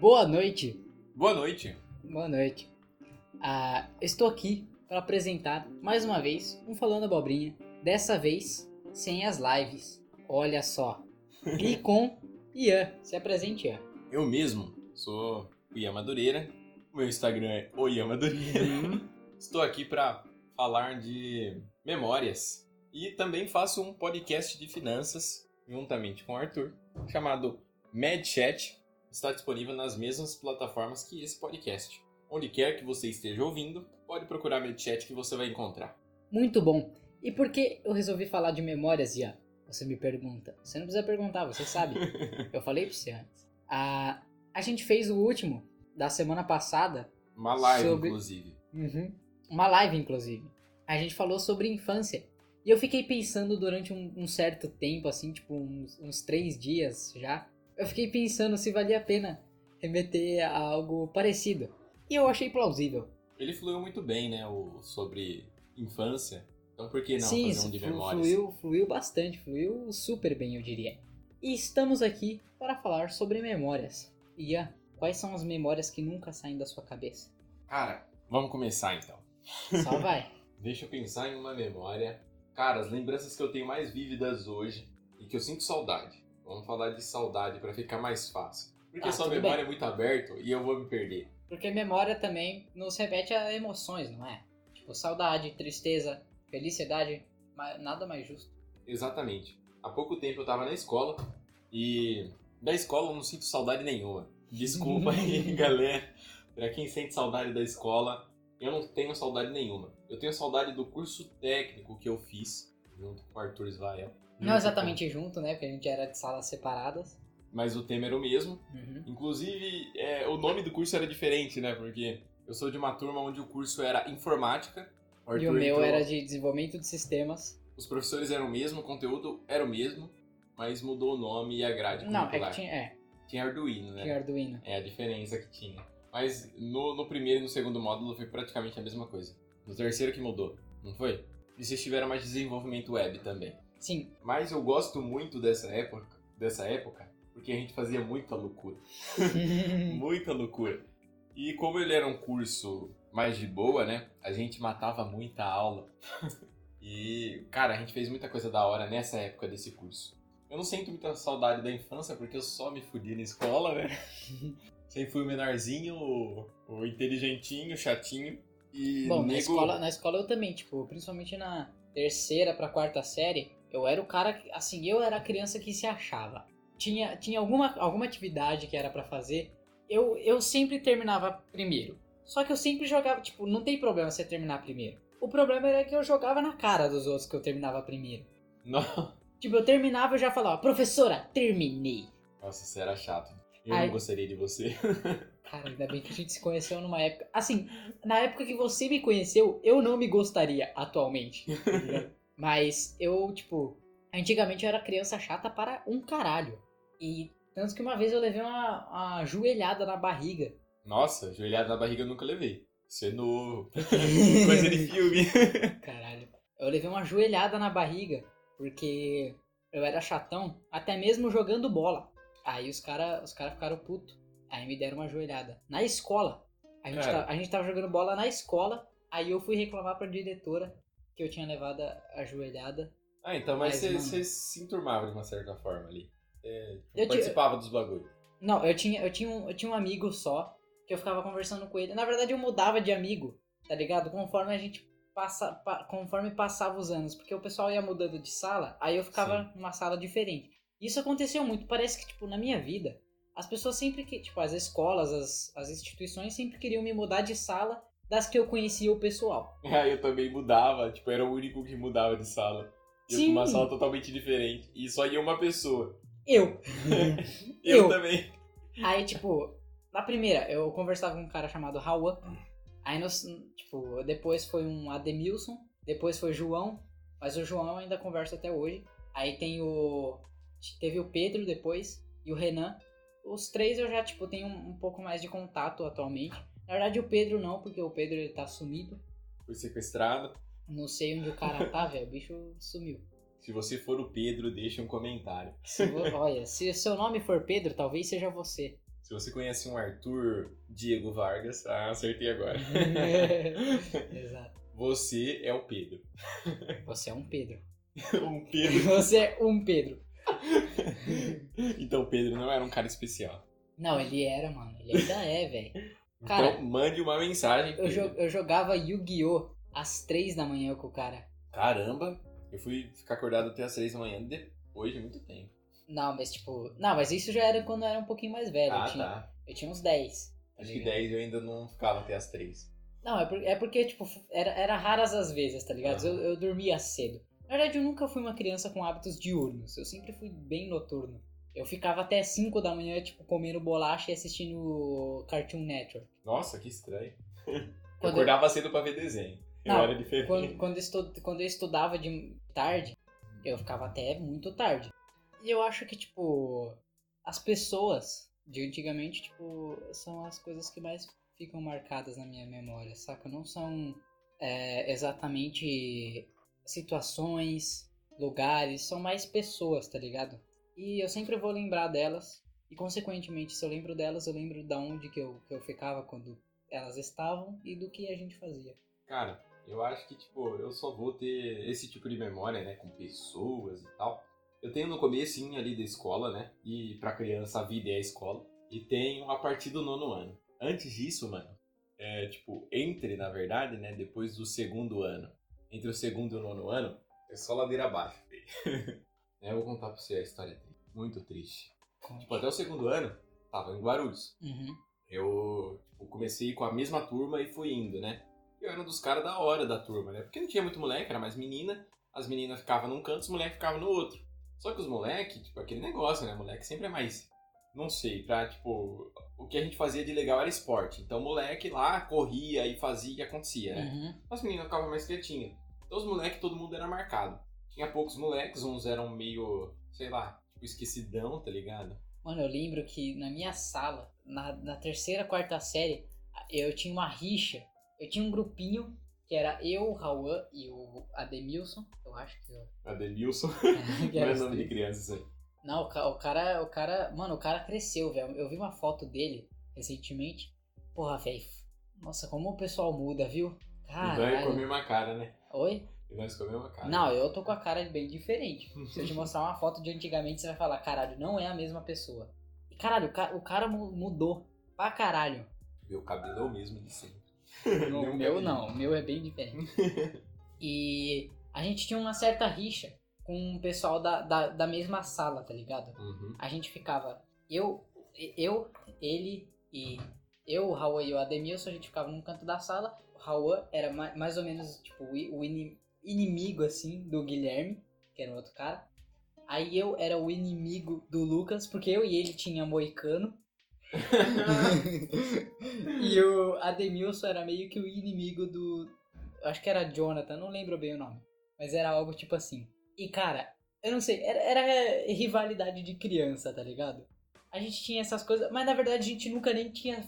Boa noite. Boa noite. Boa noite. Ah, estou aqui para apresentar mais uma vez um Falando Abobrinha. Dessa vez sem as lives. Olha só. E com Ian. Se apresente, Ian. Eu mesmo sou o Ian Madureira. Meu Instagram é o Ian Madureira. Uhum. Estou aqui para falar de memórias e também faço um podcast de finanças juntamente com o Arthur, chamado MadChat. Está disponível nas mesmas plataformas que esse podcast. Onde quer que você esteja ouvindo, pode procurar MadChat que você vai encontrar. Muito bom. E por que eu resolvi falar de memórias, Ian? Você me pergunta. Você não precisa perguntar, você sabe. eu falei pra você antes. Ah, a gente fez o último da semana passada. Uma live, Sobre- inclusive. Uhum. Uma live, inclusive. A gente falou sobre infância. E eu fiquei pensando durante um, um certo tempo, assim, tipo uns, uns três dias já. Eu fiquei pensando se valia a pena remeter a algo parecido. E eu achei plausível. Ele fluiu muito bem, né? O, sobre infância. Então por que não Sim, fazer um de flu- memórias? fluiu, fluiu bastante, fluiu super bem, eu diria. E estamos aqui para falar sobre memórias. Ian, quais são as memórias que nunca saem da sua cabeça? Cara, vamos começar então. Só vai. Deixa eu pensar em uma memória. Cara, as lembranças que eu tenho mais vívidas hoje e que eu sinto saudade. Vamos falar de saudade pra ficar mais fácil. Porque Ah, sua tudo memória bem. é muito aberta e eu vou me perder. Porque memória também nos remete a emoções, não é? Tipo, saudade, tristeza, felicidade, nada mais justo. Exatamente. Há pouco tempo eu tava na escola e da escola eu não sinto saudade nenhuma. Desculpa aí, galera. Pra quem sente saudade da escola, eu não tenho saudade nenhuma. Eu tenho saudade do curso técnico que eu fiz junto com o Arthur Israel. Não exatamente junto, né? Porque a gente era de salas separadas. Mas o tema era o mesmo. Uhum. Inclusive, é, o nome do curso era diferente, né? Porque eu sou de uma turma onde o curso era informática. E o meu entrou- era de desenvolvimento de sistemas. Os professores eram o mesmo, o conteúdo era o mesmo, mas mudou o nome e a grade Não, é que tinha, é, Tinha Arduino, né? tinha Arduino. É a diferença que tinha. Mas no, no primeiro e no segundo módulo foi praticamente a mesma coisa. No terceiro que mudou, não foi? E vocês tiveram mais desenvolvimento web também. Sim, Mas eu gosto muito dessa época, dessa época, porque a gente fazia muita loucura. muita loucura. E como ele era um curso mais de boa, né? A gente matava muita aula. e, cara, a gente fez muita coisa da hora nessa época desse curso. Eu não sinto muita saudade da infância porque eu só me fudi na escola, né? Sempre fui o menorzinho, o, o inteligentinho, o chatinho. E Bom, na nego- escola, na escola eu também, tipo, principalmente na terceira pra quarta série, eu era o cara, que- assim, eu era a criança que se achava. Tinha, tinha alguma, alguma atividade que era pra fazer, eu, eu sempre terminava primeiro. Só que eu sempre jogava, tipo, não tem problema você terminar primeiro. O problema era que eu jogava na cara dos outros que eu terminava primeiro. Não. Tipo, eu terminava e já falava, professora, terminei. Nossa, você era chato. Eu Ai. não gostaria de você. Cara, ainda bem que a gente se conheceu numa época. Assim, na época que você me conheceu, eu não me gostaria atualmente. tá? Mas eu, tipo, antigamente eu era criança chata para um caralho. E tanto que uma vez eu levei uma, uma joelhada na barriga. Nossa, joelhada na barriga eu nunca levei. Isso é novo. Coisa de filme. Caralho. Eu levei uma joelhada na barriga porque eu era chatão, até mesmo jogando bola. Aí os caras os cara ficaram putos. Aí me deram uma joelhada. Na escola. A gente, tá- a gente tava jogando bola na escola. Aí eu fui reclamar pra diretora que eu tinha levado a a joelhada. Ah, então, mas Mas, você mano. você se enturmava de uma certa forma ali. É, Eu ti- participava dos bagulhos. Não, eu tinha, eu, tinha um, eu tinha um amigo só que eu ficava conversando com ele. Na verdade, eu mudava de amigo, tá ligado? Conforme a gente passa, pa- conforme passava os anos, porque o pessoal ia mudando de sala, aí eu ficava numa sala diferente. Isso aconteceu muito. Parece que, tipo, na minha vida, as pessoas sempre que, tipo, as escolas, as, as instituições sempre queriam me mudar de sala das que eu conhecia o pessoal. Aí eu também mudava, tipo, era o único que mudava de sala. Ia Sim. uma sala totalmente diferente. E só ia uma pessoa. Eu. Eu, Eu. também. Aí, tipo, na primeira, eu conversava com um cara chamado Rauan. Aí, nos, tipo, depois foi um Ademilson. Depois foi João. Mas o João eu ainda converso até hoje. Aí tem o. Teve o Pedro depois. E o Renan. Os três eu já, tipo, tenho um, um pouco mais de contato atualmente. Na verdade, o Pedro não, porque o Pedro ele tá sumido. Fui sequestrado. Não sei onde o cara tá, velho. O bicho sumiu. Se você for o Pedro, deixa um comentário. Se vo- olha, se o seu nome for Pedro, talvez seja você. Se você conhece um Arthur Diego Vargas, ah, acertei agora. Exato. Você é o Pedro. Você é um Pedro. um Pedro. Você é um Pedro. então o Pedro não era um cara especial. Não, ele era, mano. Ele ainda é, velho. Cara, então mande uma mensagem. Eu, jo eu jogava Yu-Gi-Oh! às três da manhã com o cara. Caramba, eu fui ficar acordado até às três da manhã depois de muito tempo. Não, mas tipo. Não, mas isso já era quando eu era um pouquinho mais velho. Ah, eu, tinha, tá. eu tinha uns 10. tá Acho que ligado? 10 eu ainda não ficava até às 3. Não, é, por- é porque, tipo, era, era raras as vezes, tá ligado? Aham. Eu, eu dormia cedo. Na verdade, eu nunca fui uma criança com hábitos diurnos. Eu sempre fui bem noturno. Eu ficava até 5 da manhã, tipo, comendo bolacha e assistindo Cartoon Network. Nossa, que estranho. Eu acordava cedo pra ver desenho. Eu Não, era diferente. Quando, quando, eu estu- quando eu estudava de tarde, eu ficava até muito tarde. E eu acho que, tipo, as pessoas de antigamente, tipo, são as coisas que mais ficam marcadas na minha memória, saca? Não são é, exatamente situações, lugares, são mais pessoas, tá ligado? E eu sempre vou lembrar delas. E, consequentemente, se eu lembro delas, eu lembro da onde que eu, que eu ficava quando elas estavam e do que a gente fazia. Cara, eu acho que, tipo, eu só vou ter esse tipo de memória, né, com pessoas e tal. Eu tenho no comecinho ali da escola, né, e pra criança a vida é a escola. E tenho a partir do nono ano. Antes disso, mano, é, tipo, entre, na verdade, né, depois do segundo ano, entre o segundo e o nono ano, é só ladeira abaixo. É, eu vou contar pra você a história dele. Muito triste. Tipo, até o segundo ano, tava em Guarulhos. Uhum. Eu tipo, comecei com a mesma turma e fui indo, né? Eu era um dos caras da hora da turma, né? Porque não tinha muito moleque, era mais menina. As meninas ficavam num canto, os moleques ficavam no outro. Só que os moleques, tipo, aquele negócio, né? Moleque sempre é mais. Não sei, pra, tipo. O que a gente fazia de legal era esporte. Então, o moleque lá corria e fazia e acontecia, né? Uhum. As meninas ficavam mais quietinhas. Então, os moleques, todo mundo era marcado. Tinha poucos moleques, uns eram meio, sei lá, tipo, esquecidão, tá ligado? Mano, eu lembro que na minha sala, na, na terceira, quarta série, eu tinha uma rixa. Eu tinha um grupinho que era eu, o Rauan e o Ademilson. Eu acho que eu. Adenilson. que Não é nome de três. criança isso aí. Não, o, ca- o cara, o cara. Mano, o cara cresceu, velho. Eu vi uma foto dele recentemente. Porra, velho. Nossa, como o pessoal muda, viu? E Caralho. comemos uma cara, né? Oi? E nós comemos uma cara. Não, eu tô com a cara bem diferente. Se eu te mostrar uma foto de antigamente, você vai falar, caralho, não é a mesma pessoa. E caralho, o ca- o cara mu- mudou pra caralho. Meu cabelo é o mesmo de sempre. Nenhum meu não, o meu é bem diferente. e a gente tinha uma certa rixa com o pessoal da, da, da mesma sala, tá ligado? Uhum. A gente ficava, eu, eu, ele e eu, o Raul e o Ademilson, a gente ficava num canto da sala. O Raul era ma- mais ou menos tipo o i- o ini- inimigo assim do Guilherme, que era o outro cara. Aí eu era o inimigo do Lucas, porque eu e ele tinha moicano. e o Ademilson era meio que o inimigo do. Acho que era Jonathan, não lembro bem o nome. Mas era algo tipo assim. E cara, eu não sei, era, era rivalidade de criança, tá ligado? A gente tinha essas coisas, mas na verdade a gente nunca nem tinha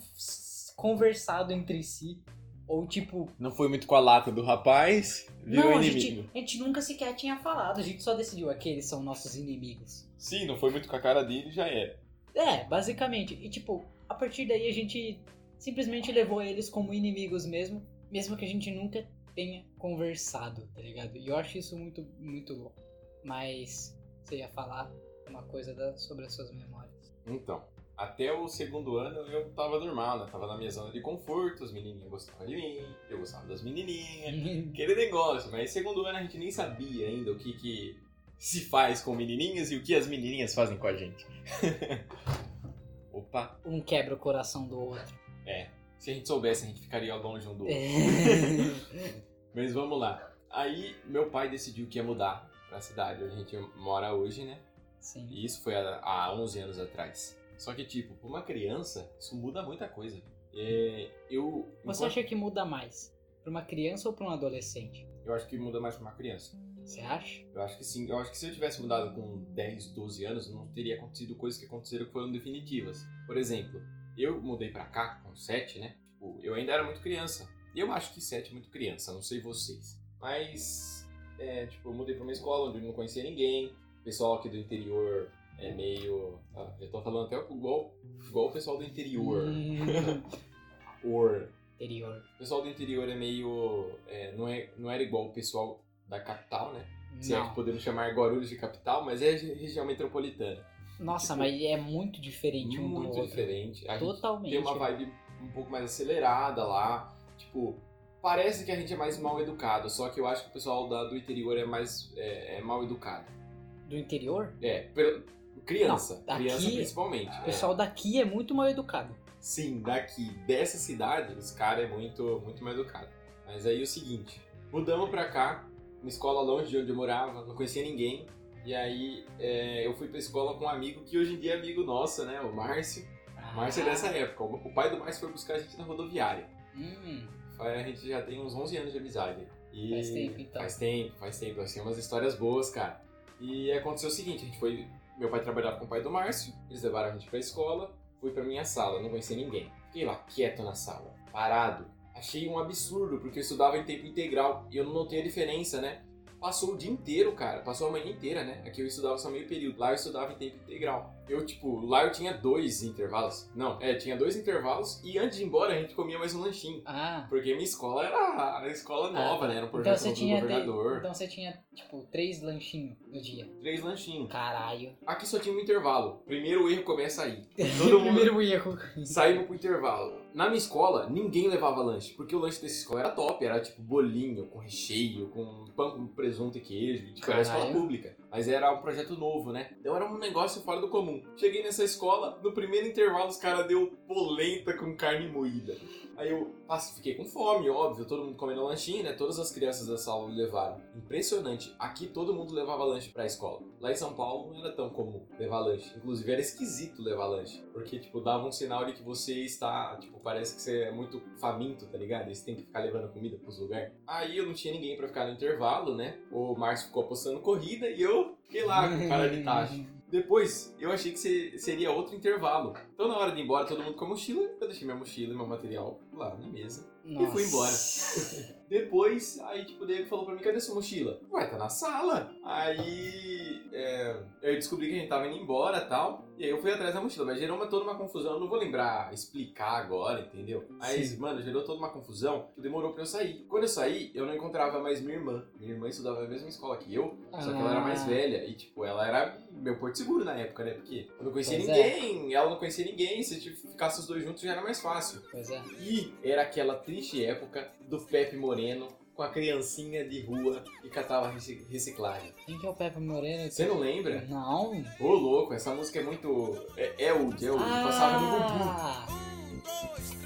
conversado entre si. Ou tipo. Não foi muito com a lata do rapaz, virou não, a inimigo. gente, a gente nunca sequer tinha falado, a gente só decidiu aqueles são nossos inimigos. Sim, não foi muito com a cara dele, já era. É, basicamente. E tipo, a partir daí a gente simplesmente levou eles como inimigos mesmo, mesmo que a gente nunca tenha conversado, tá ligado? E eu acho isso muito, muito louco. Mas você ia falar uma coisa da- sobre as suas memórias. Então, até o segundo ano eu tava normal, né? Tava na minha zona de conforto, as menininhas gostavam de mim, eu gostava das menininhas. Aquele negócio, mas segundo ano a gente nem sabia ainda o que que se faz com menininhas e o que as menininhas fazem com a gente. Opa, um quebra o coração do outro. é. Se a gente soubesse, a gente ficaria longe um do outro. É. Mas vamos lá. Aí meu pai decidiu que ia mudar pra cidade onde a gente mora hoje, né? Sim. E isso foi há, há 11 anos atrás. Só que, tipo, pra uma criança, isso muda muita coisa. É, eu. Você enquanto- acha que muda mais? Pra uma criança ou pra um adolescente? Eu acho que muda mais pra uma criança. Você acha? Eu acho que sim. Eu acho que se eu tivesse mudado com 10, 12 anos, não teria acontecido coisas que aconteceram que foram definitivas. Por exemplo, eu mudei pra cá com 7, né? Tipo, eu ainda era muito criança. E eu acho que 7 é muito criança, não sei vocês. Mas, é, tipo, eu mudei pra uma escola onde eu não conhecia ninguém. O pessoal aqui do interior é meio. Ah, já tô falando até igual igual o pessoal do interior. Hum, Or. interior. O pessoal do interior é meio. é, não, é, não era igual o pessoal da capital, né? Se é Não. que podemos chamar Guarulhos de capital, mas é re- região metropolitana. Nossa, mas é muito diferente um do Muito outro. diferente. Gente Totalmente. tem uma vibe um pouco mais acelerada lá. Tipo, parece que a gente é mais mal educado, só que eu acho que o pessoal da- do interior é mais é, é mal educado. Do interior? É, pelo- criança. Não, criança principalmente. O é. pessoal daqui é muito mal educado. Sim, daqui, dessa cidade, os caras é muito, muito mal educado. Mas aí é o seguinte, mudamos pra cá, uma escola longe de onde eu morava, não conhecia ninguém. E aí é, eu fui pra escola com um amigo que hoje em dia é amigo nosso, né? O Márcio. O Márcio é dessa época. O o pai do Márcio foi buscar a gente na rodoviária. Hum, A gente já tem uns 11 anos de amizade. E Faz tempo, então. Faz tempo, faz tempo. Assim, umas histórias boas, cara. E aconteceu o seguinte, a gente foi... Meu pai trabalhava com o pai do Márcio, eles levaram a gente pra escola, fui pra minha sala, não conhecia ninguém. Fiquei lá, quieto na sala, parado. Achei um absurdo, porque eu estudava em tempo integral e eu não notei a diferença, né? Passou o dia inteiro, cara. Passou a manhã inteira, né? Aqui eu estudava só meio período. Lá eu estudava em tempo integral. Eu, tipo, lá eu tinha dois intervalos. Não, é, tinha dois intervalos e antes de ir embora a gente comia mais um lanchinho. ah. Porque minha escola era a escola nova, né? Era um Então projeto você novo do tinha. de- governador. Então você tinha, tipo, três lanchinhos no dia. Três lanchinhos. Caralho. Aqui só tinha um intervalo. Primeiro erro começa aí. Todo mundo Primeiro erro. saímos pro intervalo. Na minha escola, ninguém levava lanche, porque o lanche dessa escola era top, era tipo bolinho, com recheio, com pão com presunto e queijo, tipo, era escola pública. Mas era um projeto novo, né? Então era um negócio fora do comum. Cheguei nessa escola, no primeiro intervalo os caras deu polenta com carne moída. Aí eu fiquei com fome, óbvio, todo mundo comendo lanchinho, né? Todas as crianças da sala levaram. Impressionante. Aqui todo mundo levava lanche pra escola. Lá em São Paulo não era tão comum levar lanche. Inclusive era esquisito levar lanche. Porque, tipo, dava um sinal de que você está, tipo, parece que você é muito faminto, tá ligado? E você tem que ficar levando comida pros lugares. Aí eu não tinha ninguém pra ficar no intervalo, né? O Márcio ficou apostando corrida e eu fiquei lá com cara de tacho. Depois, eu achei que se- seria outro intervalo. Então, na hora de ir embora, todo mundo com a mochila. Eu deixei minha mochila e meu material lá na mesa. E fui embora. Depois, aí, tipo, o Diego falou pra mim, cadê sua mochila? Ué, tá na sala. Aí, é, eu descobri que a gente tava indo embora e tal. E aí eu fui atrás da mochila, mas gerou uma, toda uma confusão. Eu não vou lembrar, explicar agora, entendeu? Aí, Sim. mano, gerou toda uma confusão que demorou pra eu sair. Quando eu saí, eu não encontrava mais minha irmã. Minha irmã estudava na mesma escola que eu, só que ela era mais Ah. velha. E, tipo, ela era meu porto seguro na época, né? Porque eu não conhecia Pois é. ninguém, ela não conhecia ninguém. Se tipo, ficasse os dois juntos já era mais fácil. Pois é. E era aquela triste época do Pepe Moreno com a criancinha de rua que catava reci- reciclagem. Quem que é o Pepe Moreno? Você não lembra? Não. Ô, louco, essa música é muito. É, é old, é old. Passava no Gugu.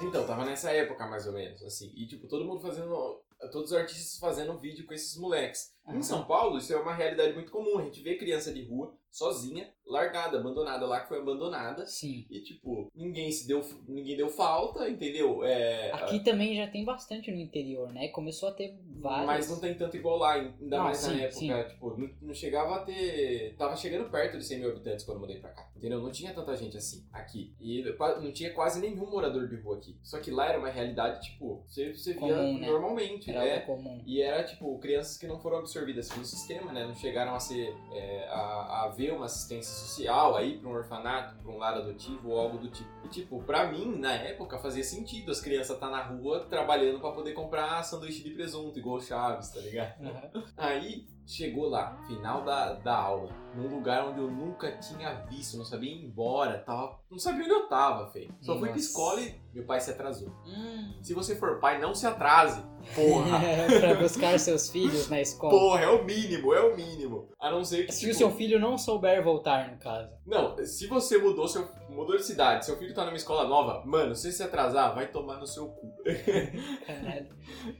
Então, tava nessa época mais ou menos, assim. E tipo, todo mundo fazendo. Todos os artistas fazendo vídeo com esses moleques. Aham. Em São Paulo, isso é uma realidade muito comum. A gente vê criança de rua, sozinha, largada, abandonada lá, que foi abandonada. sim. E tipo, ninguém se deu. Ninguém deu falta, entendeu? É, Aqui também já tem bastante no interior, né? Começou a ter vários. Mas não tem tanto igual lá, ainda Não, mais sim, na época, sim. tipo, não, não chegava a ter. Tava chegando perto de 100 mil habitantes quando eu mudei pra cá. Entendeu? Não tinha tanta gente assim aqui. E não tinha quase nenhum morador de rua aqui. Só que lá era uma realidade, tipo, você, você via Comum, né? normalmente, Era né? comum. E era, tipo, crianças que não foram absorvidas pelo sistema, né? Não chegaram a ser. é, a, a ver uma assistência social, aí pra um orfanato, pra um lar adotivo ou algo do tipo. E, tipo, pra mim, na época, fazia sentido as crianças estar na rua trabalhando pra poder comprar sanduíche de presunto, igual o Chaves, tá ligado? Aham. Aí chegou lá, final da, da aula, num lugar onde eu nunca tinha visto, não sabia ir embora, tava, não sabia onde eu tava, feio. Só fui pra Nossa. escola e meu pai se atrasou. Hum. Se você for pai, não se atrase, porra. pra buscar seus filhos na escola. Porra, é o mínimo, é o mínimo. A não ser que. Se tipo, o seu filho não souber voltar, no caso. Não, se você mudou, seu, mudou de cidade, seu filho tá numa escola nova, mano, se você se atrasar, vai tomar no seu cu. Caralho.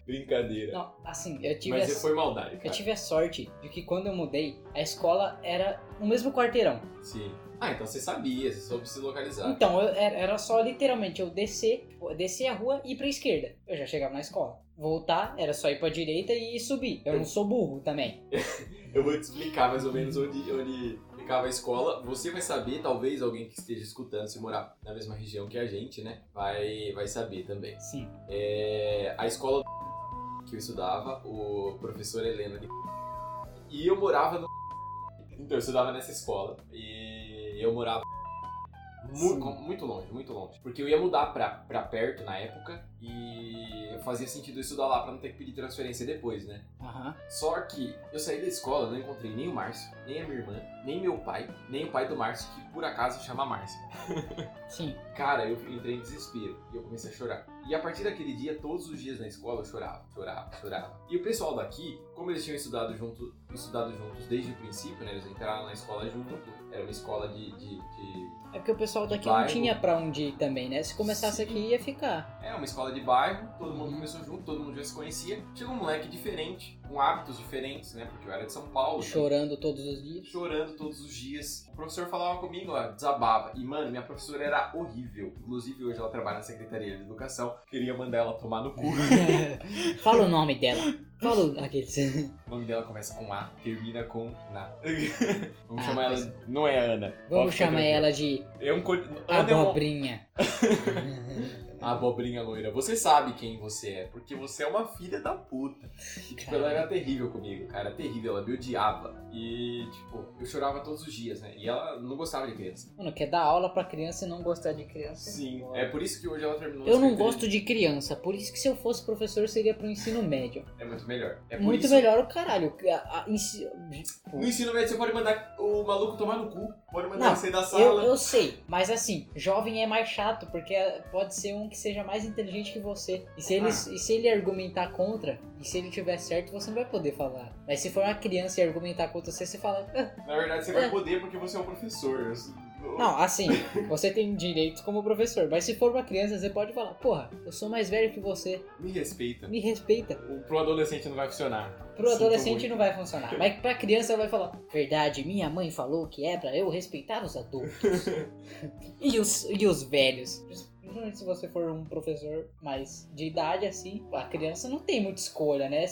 Brincadeira. Não, assim, eu tive, Mas a, foi maldade, eu cara. tive a sorte de que quando eu mudei, a escola era no mesmo quarteirão. Sim. Ah, então você sabia, você soube se localizar. Então, eu- era só literalmente eu descer, descer a rua e ir pra esquerda. Eu já chegava na escola. voltar, era só ir pra direita e subir. Eu não sou burro também. Eu vou te explicar mais ou menos onde, onde ficava a escola. Você vai saber, talvez alguém que esteja escutando, se morar na mesma região que a gente, né? Vai, vai saber também. Sim. É, a escola que eu estudava, o professor Helena. de- E eu morava no. Então, eu estudava nessa escola. E eu morava. mu- Sim. com- muito longe, muito longe. Porque eu ia mudar pra, pra perto na época e fazia sentido estudar lá pra não ter que pedir transferência depois, né? Aham. Só que eu saí da escola, não encontrei nem o Márcio, nem a minha irmã, nem meu pai, nem o pai do Márcio, que por acaso chama Márcio. Sim. Cara, eu entrei em desespero e eu comecei a chorar. E a partir daquele dia, todos os dias na escola eu chorava, chorava, chorava. E o pessoal daqui, como eles tinham estudado junto, estudado juntos desde o princípio, né? Eles entraram na escola junto. Era uma escola de, de, de- É porque o pessoal daqui Bairro. não tinha pra onde ir também, né? Se começasse Sim. aqui, ia ficar. É, uma escola de bairro, todo mundo começou junto, todo mundo já se conhecia. Chegou um moleque diferente, com hábitos diferentes, né? Porque eu era de São Paulo. Chorando todos os dias. chorando todos os dias. O professor falava comigo, ó, desabava. E, mano, minha professora era horrível. Inclusive, hoje ela trabalha na Secretaria de Educação. Queria mandar ela tomar no cu. Fala o nome dela. Fala o- aqueles. o nome dela começa com A, termina com Na. Vamos Ah, chamar mas- ela. Não é Ana. Vamos chamar ela de É um. co- Ana é um- Abobrinha. A abobrinha loira. Você sabe quem você é, porque você é uma filha da puta. E, tipo, ela era terrível comigo, cara. Terrível, ela me odiava. E, tipo, eu chorava todos os dias, né? E ela não gostava de criança. Mano, quer dar aula pra criança e não gostar de criança? Sim, é por isso que hoje ela terminou Eu não gosto de criança, por isso que se eu fosse professor seria pro ensino médio. É muito melhor. É por Muito isso- melhor o caralho. A- a- ensi- No ensino médio você pode mandar o maluco tomar no cu, pode mandar Não, ele sair da Eu, sala. eu sei, mas assim, jovem é mais chato, porque pode ser um que seja mais inteligente que você. E se ele, Ah. e se ele argumentar contra, e se ele tiver certo, você não vai poder falar. Mas se for uma criança e argumentar contra você, você fala. "Ah, Na verdade você É. vai poder porque você é um professor. Não, assim, você tem direitos como professor, mas se for uma criança, você pode falar, porra, eu sou mais velho que você, Me respeita. me respeita. O, pro adolescente não vai funcionar. Pro Sinto adolescente muito. não vai funcionar, mas pra criança vai falar, verdade, minha mãe falou que é pra eu respeitar os adultos. e, os, e os velhos. Principalmente se você for um professor mais de idade, assim, a criança não tem muita escolha, né?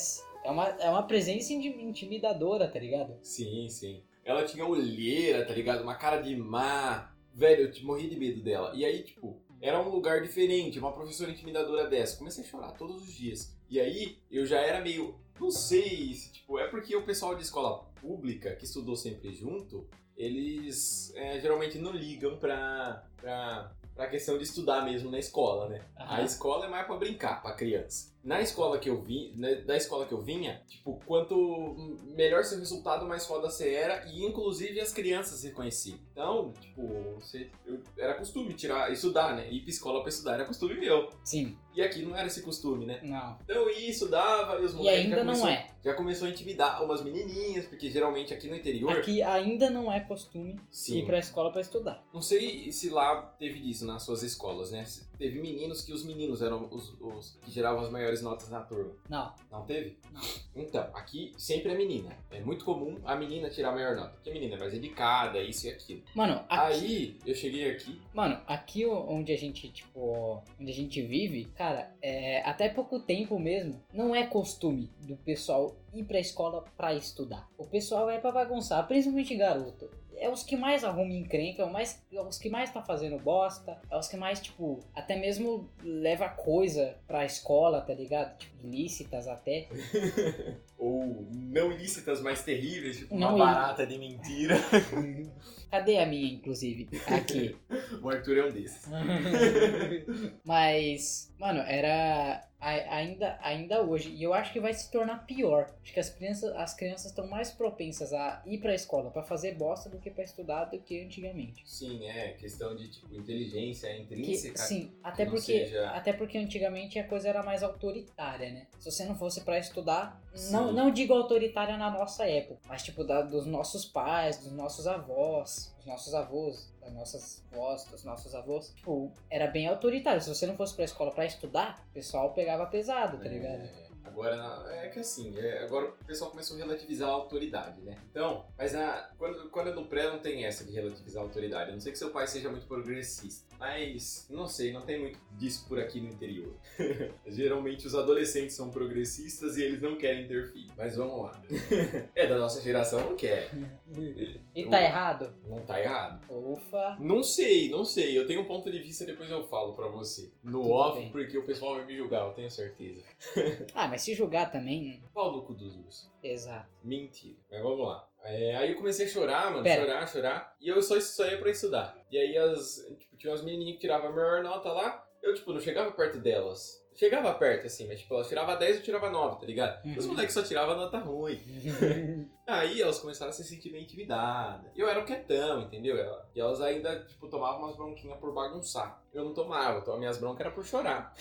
É uma, é uma presença inti- intimidadora, tá ligado? Sim, sim. Ela tinha olheira, tá ligado? Uma cara de má. Velho, eu morri de medo dela. E aí, tipo, era um lugar diferente, uma professora intimidadora dessa. Comecei a chorar todos os dias. E aí, eu já era meio. Não sei se, tipo, é porque o pessoal de escola pública, que estudou sempre junto, eles é, geralmente não ligam pra, pra, pra questão de estudar mesmo na escola, né? A Aham. escola é mais pra brincar, pra criança. Na escola que eu vim, né, da escola que eu vinha, tipo, quanto melhor seu resultado, mais foda você era, e inclusive as crianças reconheciam. Então, tipo, você, eu, era costume tirar, estudar, né? Ir pra escola pra estudar era costume meu. Sim, E aqui não era esse costume, né? não. Então eu ia, estudava, e os E moleques ainda já, não começou, é. já começou a intimidar umas menininhas, porque geralmente aqui no interior, Aqui ainda não é costume sim, ir pra escola pra estudar. Não sei se lá teve disso nas suas escolas, né? Teve meninos que os meninos eram os, os que geravam as maiores notas na turma. Não. Não teve? Não. Então, aqui sempre é menina. É muito comum a menina tirar a maior nota. Porque a menina é mais dedicada, isso e aquilo. Mano, aqui, Aí, eu cheguei aqui. Mano, aqui onde a gente, tipo, onde a gente vive, cara, é, até pouco tempo mesmo, não é costume do pessoal ir pra escola pra estudar. O pessoal vai pra bagunçar, principalmente garoto. É os que mais arrumam encrenca, é o mais- é os que mais tá fazendo bosta, é os que mais, tipo, até mesmo leva coisa pra escola, tá ligado? Tipo, ilícitas até. Ou não ilícitas mais terríveis, tipo Não uma barata de mentira. Cadê a minha, inclusive? Aqui. o Arthur é um desses. Mas, mano, era ainda, ainda hoje. E eu acho que vai se tornar pior. Acho que as crianças as crianças estão mais propensas a ir pra escola pra fazer bosta do que pra estudar do que antigamente. Sim, é questão de tipo inteligência Que- intrínseca. sim, até porque, seja- até porque antigamente a coisa era mais autoritária, né? Se você não fosse pra estudar, Sim. não, não digo autoritária na nossa época, mas tipo da, dos nossos pais, dos nossos avós, dos nossos avós, das nossas vós, dos nossos avós, tipo, era bem autoritário. Se você não fosse pra escola pra estudar, o pessoal pegava pesado, tá ligado? É, Agora, é que assim, é, agora o pessoal começou a relativizar a autoridade, né? Então, mas na, quando, quando é no pré não tem essa de relativizar a autoridade. A não sei que seu pai seja muito progressista. Mas, não sei, não tem muito disso por aqui no interior. Geralmente os adolescentes são progressistas e eles não querem ter filho. Mas vamos lá. é da nossa geração, não quer. E tá errado? Não tá errado. Ufa. Não sei, não sei. Eu tenho um ponto de vista, depois eu falo pra você. No Tudo off, bem. porque o pessoal vai me julgar, eu tenho certeza. Ah, mas se julgar também. Pau no cu dos ursos. Exato. Mentira. Mas vamos lá. É, aí eu comecei a chorar, mano, Pera. chorar, chorar. E eu só, só ia pra estudar. E aí as, tipo, tinha umas menininhas que tiravam a melhor nota lá. Eu, tipo, não chegava perto delas. Chegava perto, assim, mas tipo, elas tiravam 10 e eu tirava 9, tá ligado? Uhum. Os moleques só tiravam nota ruim. Aí elas começaram a se sentir meio intimidadas. E eu era um quietão, entendeu? Ela- E elas ainda, tipo, tomavam umas bronquinhas por bagunçar. Eu não tomava, então as minhas broncas eram por chorar.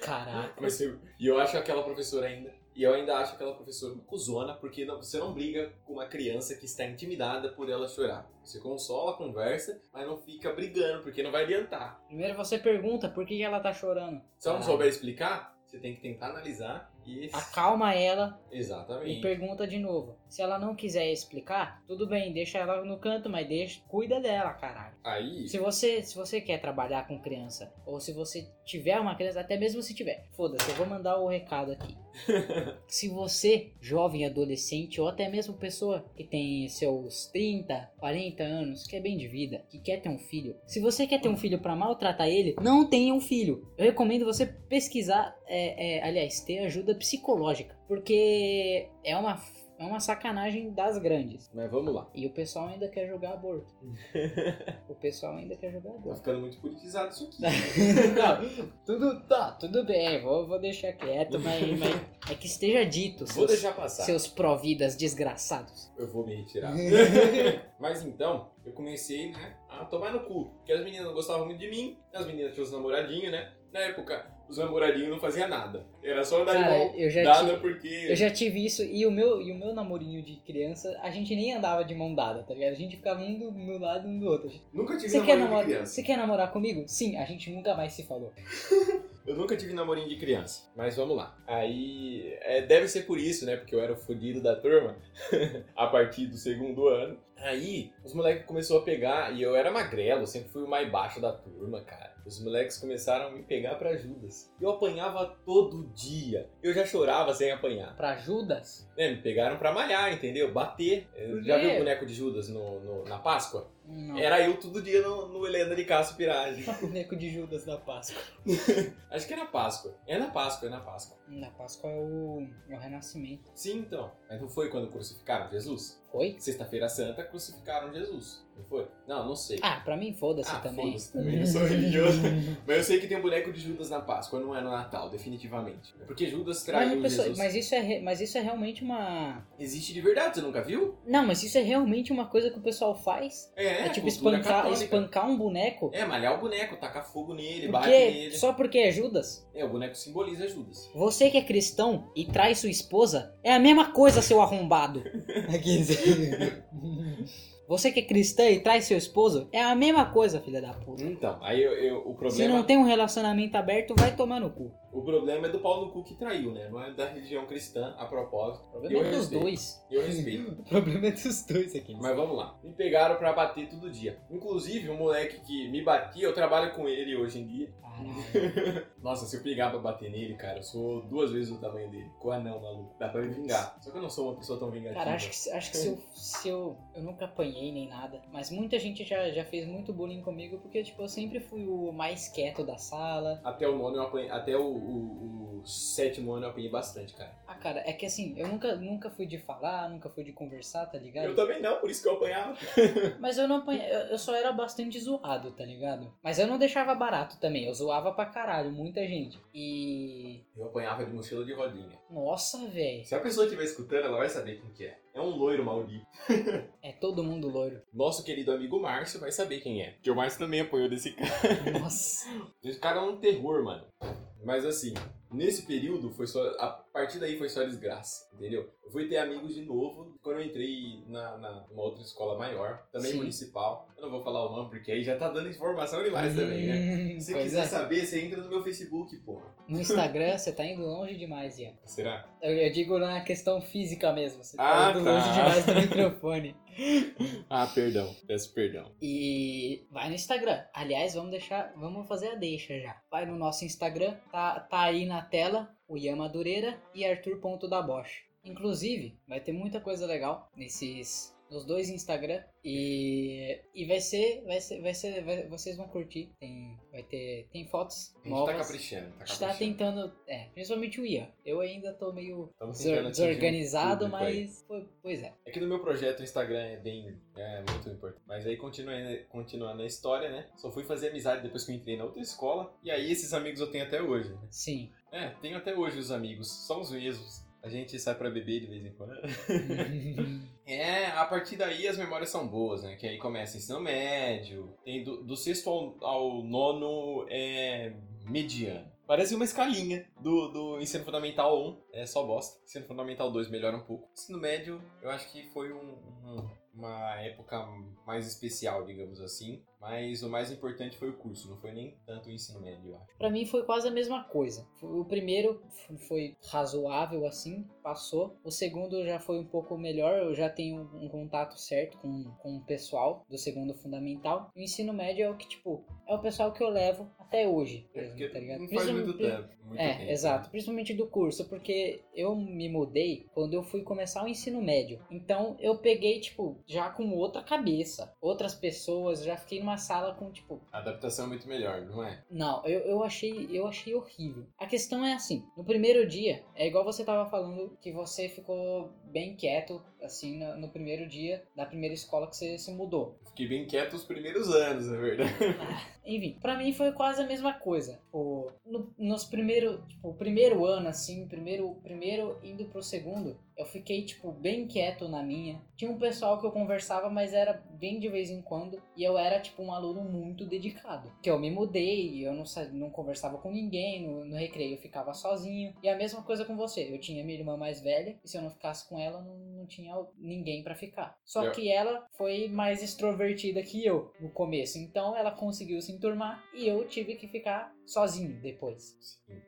Caraca. Mas eu- e eu acho aquela professora ainda. E eu ainda acho aquela professora uma cuzona, porque não- você não briga com uma criança que está intimidada por ela chorar. Você consola, conversa, mas não fica brigando, porque não vai adiantar. Primeiro você pergunta por que ela tá chorando. Se ela não souber explicar, você tem que tentar analisar e. Acalma ela e Exatamente. pergunta de novo. Se ela não quiser explicar, tudo bem, deixa ela no canto, mas deixa, cuida dela, caralho. Aí. Se você, se você quer trabalhar com criança, ou se você tiver uma criança, até mesmo se tiver, foda-se, eu vou mandar o recado aqui. se você, jovem, adolescente, ou até mesmo pessoa que tem seus 30, 40 anos, que é bem de vida, que quer ter um filho, se você quer ter um filho pra maltratar ele, não tenha um filho. Eu recomendo você pesquisar, é, é, aliás, ter ajuda psicológica, porque é uma, é uma sacanagem das grandes. Mas vamos lá. E o pessoal ainda quer jogar aborto. O pessoal ainda quer jogar Tá aborto. ficando muito politizado isso aqui. Não, tudo, tá, tudo bem, vou, vou deixar quieto, mas, mas é que esteja dito, Vou seus, deixar passar. seus providas desgraçados. Eu vou me retirar. Mas então, eu comecei, né, a tomar no cu. Porque as meninas não gostavam muito de mim, as meninas tinham os namoradinhos, né? Na época, os namoradinhos não faziam nada. Era só andar de Cara, mão eu já dada tive- porque... Eu já tive isso, e o meu, e o meu namorinho de criança, a gente nem andava de mão dada, tá ligado? A gente ficava um do, no lado um do outro. Nunca tive namorinho de namorar, criança. você quer namorar comigo? Sim, a gente nunca mais se falou. Eu nunca tive namorinho de criança. Mas vamos lá. Aí, é, deve ser por isso, né? Porque eu era o fodido da turma. a partir do segundo ano. Aí, os moleques começaram a pegar, e eu era magrelo, sempre fui o mais baixo da turma, cara. Os moleques começaram a me pegar pra Judas. Eu apanhava todo dia. Eu já chorava sem apanhar. Pra Judas? Né, me pegaram pra malhar, entendeu? Bater. Já viu o boneco de Judas no, no- na Páscoa? Não. Era eu todo dia no, no Helena de Castro Piragem. Boneco de Judas da Páscoa. Acho que é na Páscoa. É na Páscoa, é na Páscoa. Na Páscoa é o, é o renascimento. Sim, então. Mas não foi quando crucificaram Jesus? Foi? Sexta-feira Santa crucificaram Jesus. Não foi? Não, não sei. Ah, pra mim foda-se Ah, também. foda-se também, eu sou religioso. Mas eu sei que tem um boneco de Judas na Páscoa, não é no Natal, definitivamente. É porque Judas Mas, traiu a pessoa- Jesus. mas isso é, re- mas isso é realmente uma. Existe de verdade, você nunca viu? Não, mas isso é realmente uma coisa que o pessoal faz. É, É, tipo cultura espancar, católica. espancar um boneco. É, malhar o boneco, tacar fogo nele, bate Porque, nele. só porque é Judas. É, o boneco simboliza Judas. Você que é cristão e trai sua esposa, é a mesma coisa, seu arrombado. Você que é cristã e trai seu esposo, é a mesma coisa, filha da puta. Então, aí eu, eu- o Se problema... não tem um relacionamento aberto, vai tomar no cu. O problema é do pau no cu que traiu, né? Não é da religião cristã, a propósito. O problema Eu é dos respeito. dois. Eu respeito. O problema é dos dois aqui. Mas vamos lá. Me pegaram pra bater todo dia. Inclusive, um moleque que me batia, eu trabalho com ele hoje em dia. Nossa, se eu pegar pra bater nele, cara, eu sou duas vezes o tamanho dele. Com anão, maluco. Dá pra me vingar. Só que eu não sou uma pessoa tão vingativa. Cara, acho que, acho que se, eu, se eu. Eu nunca apanhei nem nada. Mas muita gente já, já fez muito bullying comigo porque, tipo, eu sempre fui o mais quieto da sala. Até o nono eu apanhei. Até o, o- o sétimo ano eu apanhei bastante, cara. Ah, cara, é que assim, eu nunca, nunca fui de falar, nunca fui de conversar, tá ligado? Eu também não, por isso que eu apanhava. Mas eu não apanhei, eu, eu só era bastante zoado, tá ligado? Mas eu não deixava barato também, eu zoava pra caralho, muita gente. E. Eu apanhava de mochila de rodinha. Nossa, velho. Se a pessoa estiver escutando, ela vai saber quem que é. É um loiro maldito. É todo mundo loiro. Nosso querido amigo Márcio vai saber quem é. Que o Márcio também apanhou desse cara. Nossa. Esse cara é um terror, mano. Mas assim, nesse período, foi só. A partir daí foi só desgraça, entendeu? Eu fui ter amigos de novo quando eu entrei na, na numa outra escola maior, também Sim. municipal. Eu não vou falar o nome, porque aí já tá dando informação demais também, né? Se pois quiser é. saber, você entra no meu Facebook, porra. No Instagram, você tá indo longe demais, Ian. Será? Eu, eu digo na questão física mesmo. Você Ah, tá indo tá. longe demais do microfone. Ah, perdão. Peço perdão. E vai no Instagram. Aliás, vamos deixar. Vamos fazer a deixa já. Vai no nosso Instagram, tá, tá aí na tela o Ian Madureira e Arthur.dabosch. Inclusive, vai ter muita coisa legal nesses. Nos dois Instagram. E, e vai ser. Vai ser. Vai ser. vai- vocês vão curtir. Tem, vai ter. Tem fotos A gente novas. tá caprichando, tá A gente tá caprichando. tentando. É, principalmente o Ian. Eu ainda tô meio um desorganizado, aí. mas. Pois é. É que no meu projeto o Instagram é bem. É muito importante. Mas aí continuando, continuando a história, né? Só fui fazer amizade depois que eu entrei na outra escola. E aí esses amigos eu tenho até hoje. né? Sim. É, tenho até hoje os amigos. São os mesmos. A gente sai pra beber de vez em quando. É, a partir daí as memórias são boas, né? Que aí começa ensino médio. Tem do, do sexto ao, ao nono é mediano. Parece uma escalinha do, do ensino fundamental 1, é só bosta. Ensino fundamental 2 melhora um pouco. Ensino médio, eu acho que foi um- um- uma época mais especial, digamos assim. Mas o mais importante foi o curso, não foi nem tanto o ensino médio, eu acho. Pra mim foi quase a mesma coisa. O primeiro foi razoável assim, passou. O segundo já foi um pouco melhor, eu já tenho um contato certo com, com o pessoal do segundo fundamental. O ensino médio é o que, tipo, é o pessoal que eu levo até hoje, É mesmo, tá ligado? não faz muito tempo. Muito é, tempo, exato. né? Principalmente do curso, porque eu me mudei quando eu fui começar o ensino médio. Então eu peguei, tipo, já com outra cabeça. Outras pessoas, já fiquei numa sala com, tipo, A adaptação é muito melhor, não é? não, eu, eu achei eu achei horrível. A questão é assim, no primeiro dia, é igual você tava falando que você ficou bem quieto, assim, no, no primeiro dia da primeira escola que você se mudou. Fiquei bem quieto os primeiros anos, na verdade. Enfim, pra mim foi quase a mesma coisa. O, no, nos primeiros, tipo, o primeiro ano, assim, primeiro, primeiro indo pro segundo, eu fiquei, tipo, bem quieto na minha. Tinha um pessoal que eu conversava, mas era bem de vez em quando. E eu era, tipo, um aluno muito dedicado. Que eu me mudei, eu não, não conversava com ninguém, no, no recreio eu ficava sozinho. E a mesma coisa com você. Eu tinha minha irmã mais velha, e se eu não ficasse com ela, não, não tinha ninguém pra ficar. Só que ela foi mais extrovertida que eu no começo. Então ela conseguiu se enturmar e eu tive que ficar sozinho depois.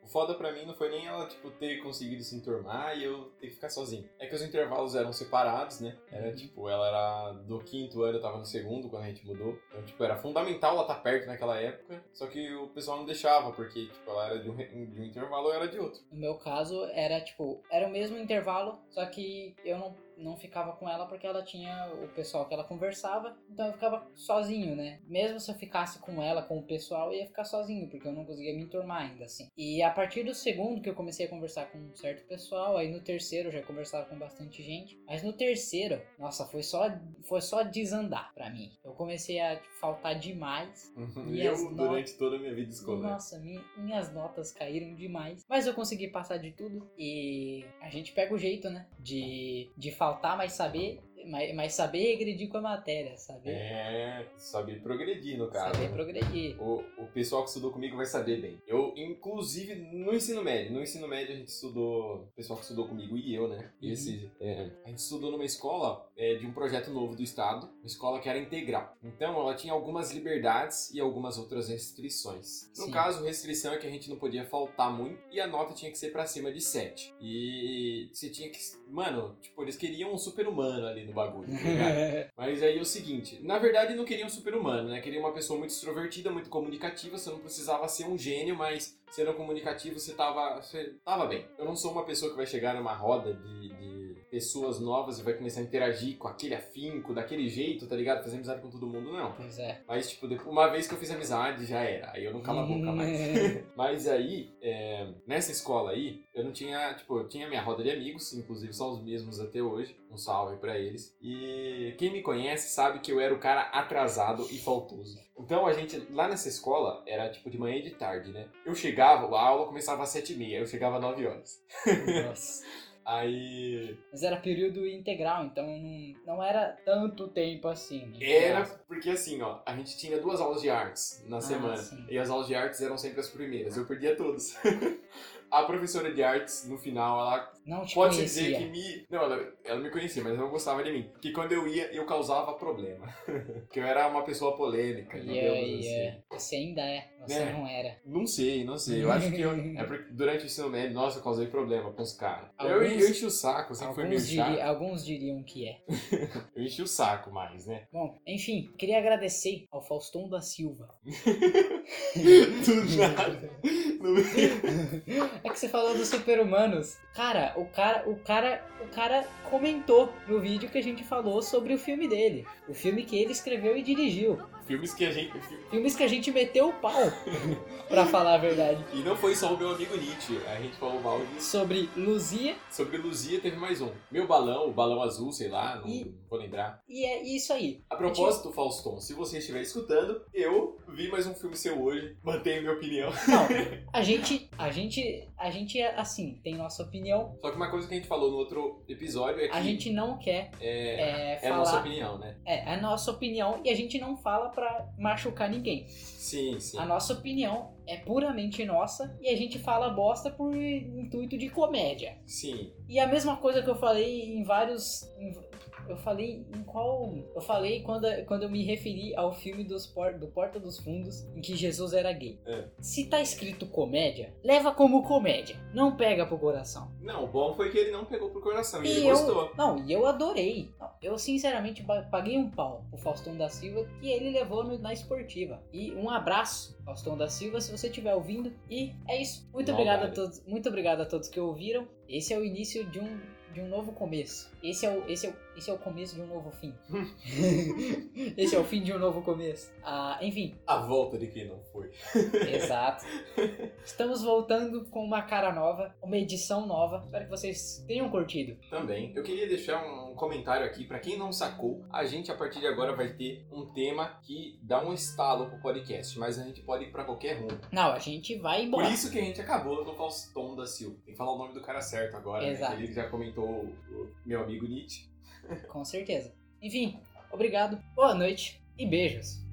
O foda pra mim não foi nem ela, tipo, ter conseguido se enturmar e eu ter que ficar sozinho. É que os intervalos eram separados, né? Era, Uhum. tipo, ela era do quinto ano, eu tava no segundo quando a gente mudou. Então, tipo, era fundamental ela estar perto naquela época. Só que o pessoal não deixava, porque, tipo, ela era de um, de um intervalo ou era de outro. No meu caso, era tipo, era o mesmo intervalo, só que eu não, não ficava com ela porque ela tinha o pessoal que ela conversava, então eu ficava sozinho, né? Mesmo se eu ficasse com ela, com o pessoal, eu ia ficar sozinho, porque eu não conseguia me enturmar ainda assim. E a partir do segundo que eu comecei a conversar com um certo pessoal, aí no terceiro eu já conversava com bastante gente, mas no terceiro, nossa, foi só, foi só desandar pra mim. Eu comecei a faltar demais. E E eu, durante toda a minha vida escolar. Nossa, mi- minhas notas caíram demais. Mas eu consegui passar de tudo. E a gente pega o jeito, né? De, de faltar, mas saber. Mas, mas saber regredir com a matéria, saber, É, saber progredir, no caso. saber né? progredir. O, o pessoal que estudou comigo vai saber bem. Eu, inclusive, no ensino médio. No ensino médio a gente estudou. O pessoal que estudou comigo e eu, né? Uhum. Esse, é, a gente estudou numa escola é, de um projeto novo do Estado. Uma escola que era integral. Então ela tinha algumas liberdades e algumas outras restrições. No Sim. caso, restrição é que a gente não podia faltar muito e a nota tinha que ser pra cima de 7. E você tinha que. Mano, tipo, eles queriam um super-humano ali no bagulho. tá ligado? Mas aí é o seguinte, na verdade não queria um super-humano, né? Queria uma pessoa muito extrovertida, muito comunicativa, você não precisava ser um gênio, mas sendo comunicativo você tava, você tava bem. Eu não sou uma pessoa que vai chegar numa roda de, de pessoas novas e vai começar a interagir com aquele afinco, daquele jeito, tá ligado? Fazer amizade com todo mundo, não. pois é. Mas, tipo, uma vez que eu fiz amizade, já era. Aí eu não calo a boca mais. Mas aí, é, nessa escola aí, eu não tinha, tipo, eu tinha minha roda de amigos, inclusive são os mesmos até hoje. Um salve pra eles. E quem me conhece sabe que eu era o cara atrasado e faltoso. Então a gente, lá nessa escola, era tipo de manhã e de tarde, né? Eu chegava, a aula começava às sete e meia, eu chegava às 9 horas. Nossa. Aí. Mas era período integral, então não, não era tanto tempo assim. Era porque assim, ó, a gente tinha duas aulas de artes na Ah, semana. sim. E as aulas de artes eram sempre as primeiras. Eu perdia todas. a professora de artes, no final, ela Não te pode conhecia. dizer que me. Não, ela, ela me conhecia, mas não gostava de mim. Que quando eu ia, eu causava problema. que eu era uma pessoa polêmica, digamos Yeah, assim. yeah. Você ainda é, você Né? não era. Não sei, não sei. Eu acho que eu. É porque durante o ensino médio, nossa, eu causei problema com os caras. Eu, eu enchi o saco, sempre foi meio Alguns, chato. diri- alguns diriam que é. Eu enchi o saco mais, né? Bom, enfim, queria agradecer ao Faustão da Silva. Do nada. No meio- É que você falou dos super-humanos. Cara, o cara, o cara, o cara comentou no vídeo que a gente falou sobre o filme dele. O filme que ele escreveu e dirigiu. Filmes que a gente. Filmes que a gente meteu o pau, pra falar a verdade. E não foi só o meu amigo Nietzsche. A gente falou mal disso. Sobre Luzia, Sobre Luzia teve mais um. Meu balão, o balão azul, sei lá, não E- vou lembrar. e é isso aí. A propósito, Fauston, se você estiver escutando, eu vi mais um filme seu hoje. Mantenho minha opinião. Não, a gente, a gente, a gente é assim, tem nossa opinião. Só que uma coisa que a gente falou no outro episódio é que A gente não quer é, é, é a nossa opinião, né? É, é a nossa opinião e a gente não fala pra machucar ninguém. Sim, sim. A nossa opinião é puramente nossa e a gente fala bosta por intuito de comédia. Sim. E a mesma coisa que eu falei em vários. em- eu falei em qual. Eu falei quando, quando eu me referi ao filme dos por, do Porta dos Fundos em que Jesus era gay. É. Se tá escrito comédia, leva como comédia. Não pega pro coração. Não, o bom foi que ele não pegou pro coração e, ele eu, gostou. Não, e eu adorei. Eu sinceramente pa- paguei um pau pro Faustão da Silva que ele levou no- na esportiva. E um abraço, Faustão da Silva, se você estiver ouvindo. E é isso. Muito Não, obrigado a vale. todos. Muito obrigado a todos que ouviram. Esse é o início de um, de um novo começo. Esse é, o, esse, é o, esse é o começo de um novo fim. esse é o fim de um novo começo. Ah, enfim, A volta de quem não foi. Exato. Estamos voltando com uma cara nova, uma edição nova. Espero que vocês tenham curtido. Também, eu queria deixar um comentário aqui, pra quem não sacou, a gente a partir de agora vai ter um tema que dá um estalo pro podcast, mas a gente pode ir pra qualquer rumo. Não, a gente vai Por embora. isso que a gente acabou no Faustão da Silva. Tem que falar o nome do cara certo agora, né? Exato. Ele já comentou o, o meu amigo Nietzsche. Com certeza. Enfim, obrigado, boa noite e beijos.